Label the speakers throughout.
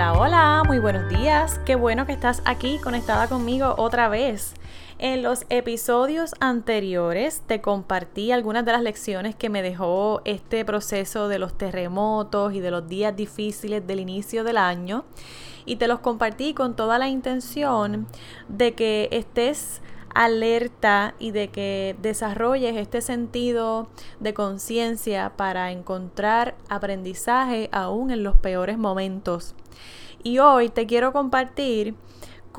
Speaker 1: Hola, hola, muy buenos días. Qué bueno que estás aquí conectada conmigo otra vez. En los episodios anteriores te compartí algunas de las lecciones que me dejó este proceso de los terremotos y de los días difíciles del inicio del año y te los compartí con toda la intención de que estés alerta y de que desarrolles este sentido de conciencia para encontrar aprendizaje aún en los peores momentos. Y hoy te quiero compartir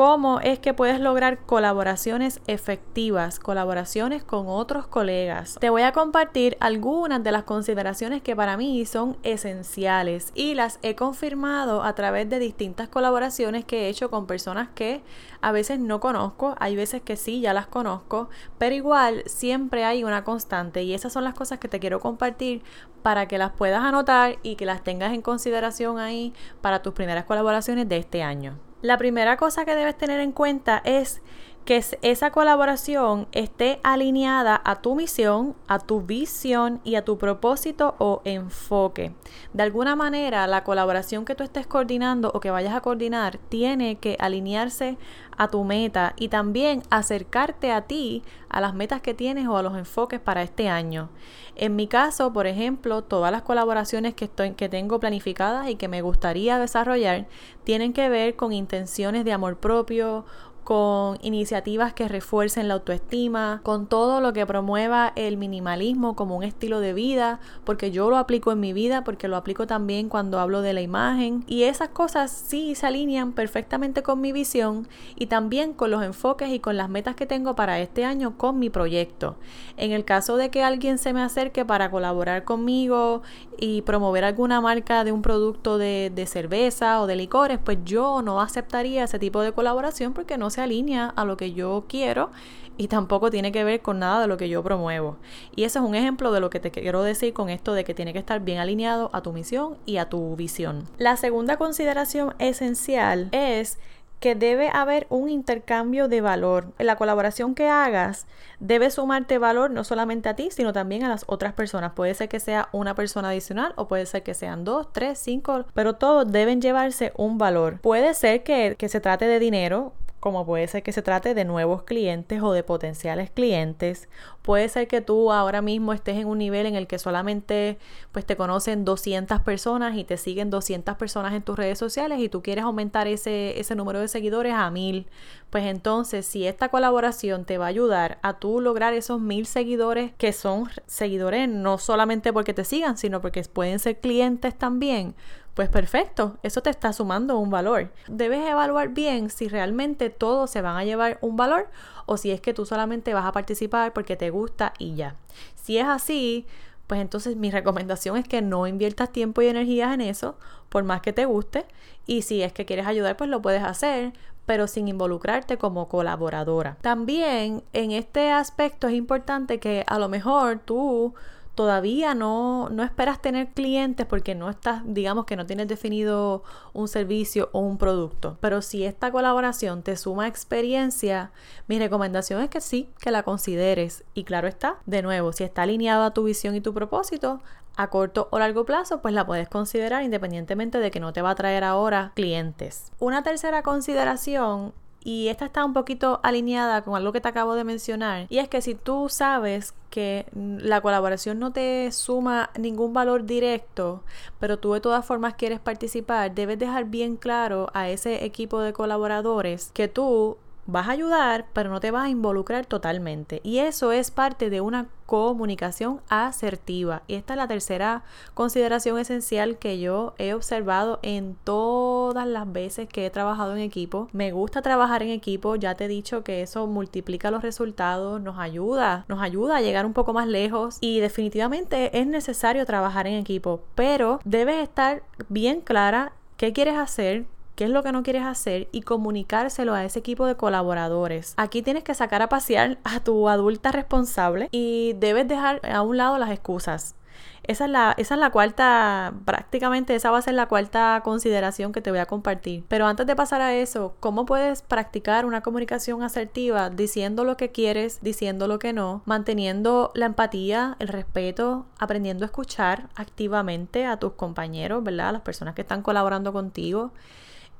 Speaker 1: cómo es que puedes lograr colaboraciones efectivas, colaboraciones con otros colegas. Te voy a compartir algunas de las consideraciones que para mí son esenciales y las he confirmado a través de distintas colaboraciones que he hecho con personas que a veces no conozco, hay veces que sí, ya las conozco, pero igual siempre hay una constante y esas son las cosas que te quiero compartir para que las puedas anotar y que las tengas en consideración ahí para tus primeras colaboraciones de este año. La primera cosa que debes tener en cuenta es que esa colaboración esté alineada a tu misión, a tu visión y a tu propósito o enfoque. De alguna manera, la colaboración que tú estés coordinando o que vayas a coordinar tiene que alinearse a tu meta y también acercarte a ti, a las metas que tienes o a los enfoques para este año. En mi caso, por ejemplo, todas las colaboraciones que, estoy, que tengo planificadas y que me gustaría desarrollar tienen que ver con intenciones de amor propio con iniciativas que refuercen la autoestima, con todo lo que promueva el minimalismo como un estilo de vida, porque yo lo aplico en mi vida, porque lo aplico también cuando hablo de la imagen. Y esas cosas sí se alinean perfectamente con mi visión y también con los enfoques y con las metas que tengo para este año con mi proyecto. En el caso de que alguien se me acerque para colaborar conmigo y promover alguna marca de un producto de, cerveza o de licores, pues yo no aceptaría ese tipo de colaboración porque no se alinea a lo que yo quiero y tampoco tiene que ver con nada de lo que yo promuevo. Y ese es un ejemplo de lo que te quiero decir con esto de que tiene que estar bien alineado a tu misión y a tu visión. La segunda consideración esencial es que debe haber un intercambio de valor. La colaboración que hagas debe sumarte valor no solamente a ti, sino también a las otras personas. Puede ser que sea una persona adicional o puede ser que sean dos, tres, cinco, pero todos deben llevarse un valor. Puede ser que, que se trate de dinero, como puede ser que se trate de nuevos clientes o de potenciales clientes. Puede ser que tú ahora mismo estés en un nivel en el que solamente pues te conocen 200 personas y te siguen 200 personas en tus redes sociales y tú quieres aumentar ese, ese número de seguidores a mil. Pues entonces si esta colaboración te va a ayudar a tú lograr esos mil seguidores que son seguidores no solamente porque te sigan, sino porque pueden ser clientes también, pues perfecto, eso te está sumando un valor. Debes evaluar bien si realmente todos se van a llevar un valor o si es que tú solamente vas a participar porque te gusta y ya. Si es así, pues entonces mi recomendación es que no inviertas tiempo y energías en eso, por más que te guste, y si es que quieres ayudar, pues lo puedes hacer, pero sin involucrarte como colaboradora. También en este aspecto es importante que a lo mejor tú todavía no, no esperas tener clientes porque no estás, digamos que no tienes definido un servicio o un producto. Pero si esta colaboración te suma experiencia, mi recomendación es que sí, que la consideres. Y claro está, de nuevo, si está alineado a tu visión y tu propósito, a corto o largo plazo, pues la puedes considerar independientemente de que no te va a traer ahora clientes. Una tercera consideración y esta está un poquito alineada con algo que te acabo de mencionar. Y es que si tú sabes que la colaboración no te suma ningún valor directo, pero tú de todas formas quieres participar, debes dejar bien claro a ese equipo de colaboradores que tú vas a ayudar, pero no te vas a involucrar totalmente. Y eso es parte de una comunicación asertiva. Y esta es la tercera consideración esencial que yo he observado en todas las veces que he trabajado en equipo. Me gusta trabajar en equipo, ya te he dicho que eso multiplica los resultados, nos ayuda, nos ayuda a llegar un poco más lejos y definitivamente es necesario trabajar en equipo, pero debes estar bien clara qué quieres hacer, qué es lo que no quieres hacer y comunicárselo a ese equipo de colaboradores. Aquí tienes que sacar a pasear a tu adulta responsable y debes dejar a un lado las excusas. Esa es, la, esa es la cuarta, prácticamente esa va a ser la cuarta consideración que te voy a compartir. Pero antes de pasar a eso, ¿cómo puedes practicar una comunicación asertiva diciendo lo que quieres, diciendo lo que no, manteniendo la empatía, el respeto, aprendiendo a escuchar activamente a tus compañeros, ¿verdad? A las personas que están colaborando contigo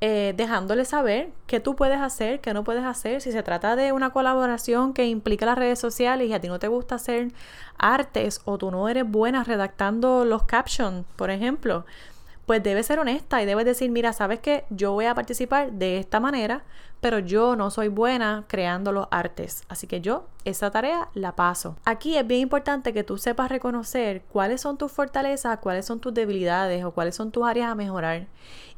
Speaker 1: eh, dejándole saber qué tú puedes hacer, qué no puedes hacer. Si se trata de una colaboración que implica las redes sociales y a ti no te gusta hacer artes o tú no eres buena redactando los captions, por ejemplo, pues debes ser honesta y debes decir, mira, sabes que yo voy a participar de esta manera, pero yo no soy buena creando los artes. Así que yo esa tarea la paso. Aquí es bien importante que tú sepas reconocer cuáles son tus fortalezas, cuáles son tus debilidades o cuáles son tus áreas a mejorar.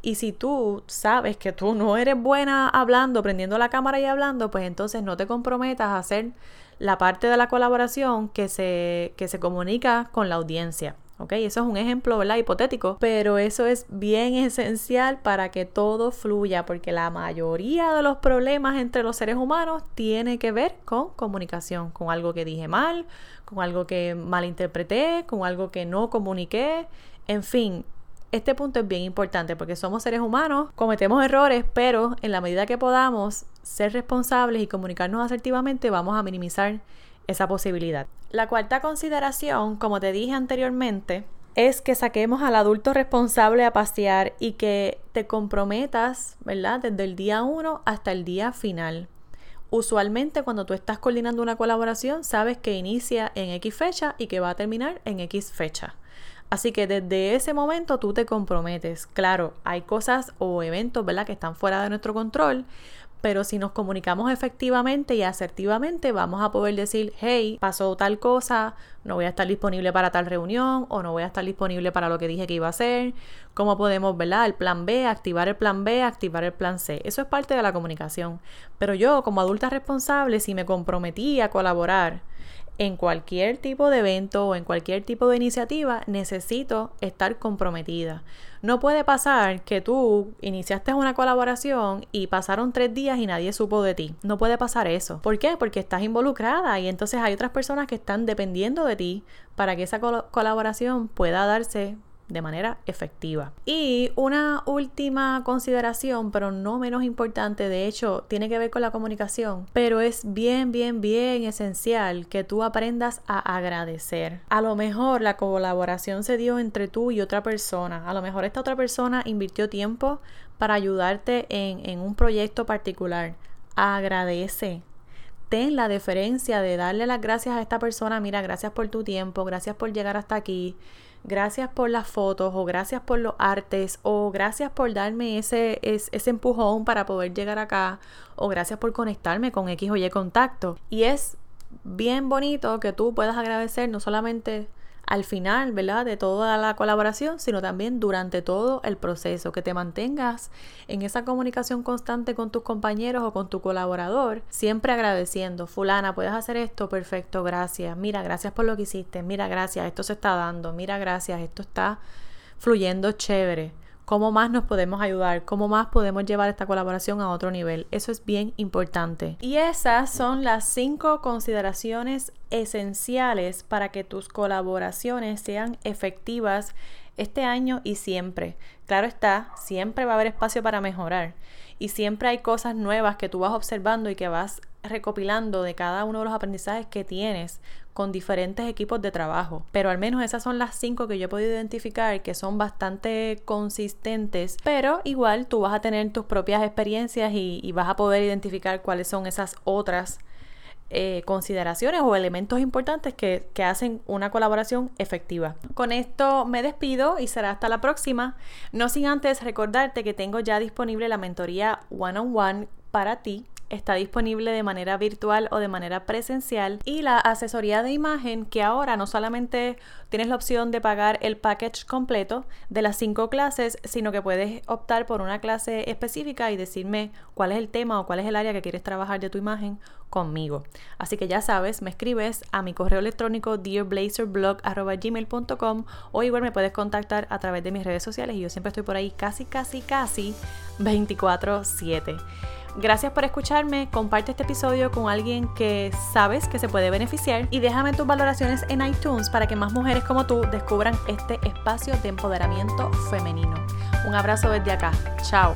Speaker 1: Y si tú sabes que tú no eres buena hablando, prendiendo la cámara y hablando, pues entonces no te comprometas a hacer la parte de la colaboración que se, que se comunica con la audiencia. ¿Ok? Eso es un ejemplo, ¿verdad? Hipotético, pero eso es bien esencial para que todo fluya, porque la mayoría de los problemas entre los seres humanos tiene que ver con comunicación, con algo que dije mal, con algo que malinterpreté, con algo que no comuniqué, en fin. Este punto es bien importante porque somos seres humanos, cometemos errores, pero en la medida que podamos ser responsables y comunicarnos asertivamente, vamos a minimizar esa posibilidad. La cuarta consideración, como te dije anteriormente, es que saquemos al adulto responsable a pasear y que te comprometas, ¿verdad? Desde el día 1 hasta el día final. Usualmente cuando tú estás coordinando una colaboración, sabes que inicia en X fecha y que va a terminar en X fecha. Así que desde ese momento tú te comprometes. Claro, hay cosas o eventos, ¿verdad?, que están fuera de nuestro control, pero si nos comunicamos efectivamente y asertivamente, vamos a poder decir, hey, pasó tal cosa, no voy a estar disponible para tal reunión o no voy a estar disponible para lo que dije que iba a hacer. ¿Cómo podemos, verdad? El plan B, activar el plan B, activar el plan C. Eso es parte de la comunicación. Pero yo, como adulta responsable, si me comprometí a colaborar, en cualquier tipo de evento o en cualquier tipo de iniciativa necesito estar comprometida. No puede pasar que tú iniciaste una colaboración y pasaron tres días y nadie supo de ti. No puede pasar eso. ¿Por qué? Porque estás involucrada y entonces hay otras personas que están dependiendo de ti para que esa colaboración pueda darse de manera efectiva. Y una última consideración, pero no menos importante, de hecho, tiene que ver con la comunicación, pero es bien, bien, bien esencial que tú aprendas a agradecer. A lo mejor la colaboración se dio entre tú y otra persona, a lo mejor esta otra persona invirtió tiempo para ayudarte en, en un proyecto particular. Agradece, ten la deferencia de darle las gracias a esta persona, mira, gracias por tu tiempo, gracias por llegar hasta aquí, gracias por las fotos o gracias por los artes o gracias por darme ese, ese, empujón para poder llegar acá o gracias por conectarme con X o Y contacto. Y es bien bonito que tú puedas agradecer no solamente al final, ¿verdad? De toda la colaboración, sino también durante todo el proceso, que te mantengas en esa comunicación constante con tus compañeros o con tu colaborador, siempre agradeciendo, fulana, puedes hacer esto, perfecto, gracias, mira, gracias por lo que hiciste, mira, gracias, esto se está dando, mira, gracias, esto está fluyendo chévere cómo más nos podemos ayudar, cómo más podemos llevar esta colaboración a otro nivel. Eso es bien importante. Y esas son las cinco consideraciones esenciales para que tus colaboraciones sean efectivas este año y siempre. Claro está, siempre va a haber espacio para mejorar y siempre hay cosas nuevas que tú vas observando y que vas recopilando de cada uno de los aprendizajes que tienes con diferentes equipos de trabajo. Pero al menos esas son las cinco que yo he podido identificar que son bastante consistentes. Pero igual tú vas a tener tus propias experiencias y, vas a poder identificar cuáles son esas otras eh, consideraciones o elementos importantes que, que, hacen una colaboración efectiva. Con esto me despido y será hasta la próxima. No sin antes recordarte que tengo ya disponible la mentoría one on one para ti está disponible de manera virtual o de manera presencial y la asesoría de imagen que ahora no solamente tienes la opción de pagar el package completo de las cinco clases, sino que puedes optar por una clase específica y decirme cuál es el tema o cuál es el área que quieres trabajar de tu imagen conmigo. Así que ya sabes, me escribes a mi correo electrónico dearblazerblog.gmail.com o igual me puedes contactar a través de mis redes sociales y yo siempre estoy por ahí casi, casi, casi 24/7. Gracias por escucharme, comparte este episodio con alguien que sabes que se puede beneficiar y déjame tus valoraciones en iTunes para que más mujeres como tú descubran este espacio de empoderamiento femenino. Un abrazo desde acá, chao.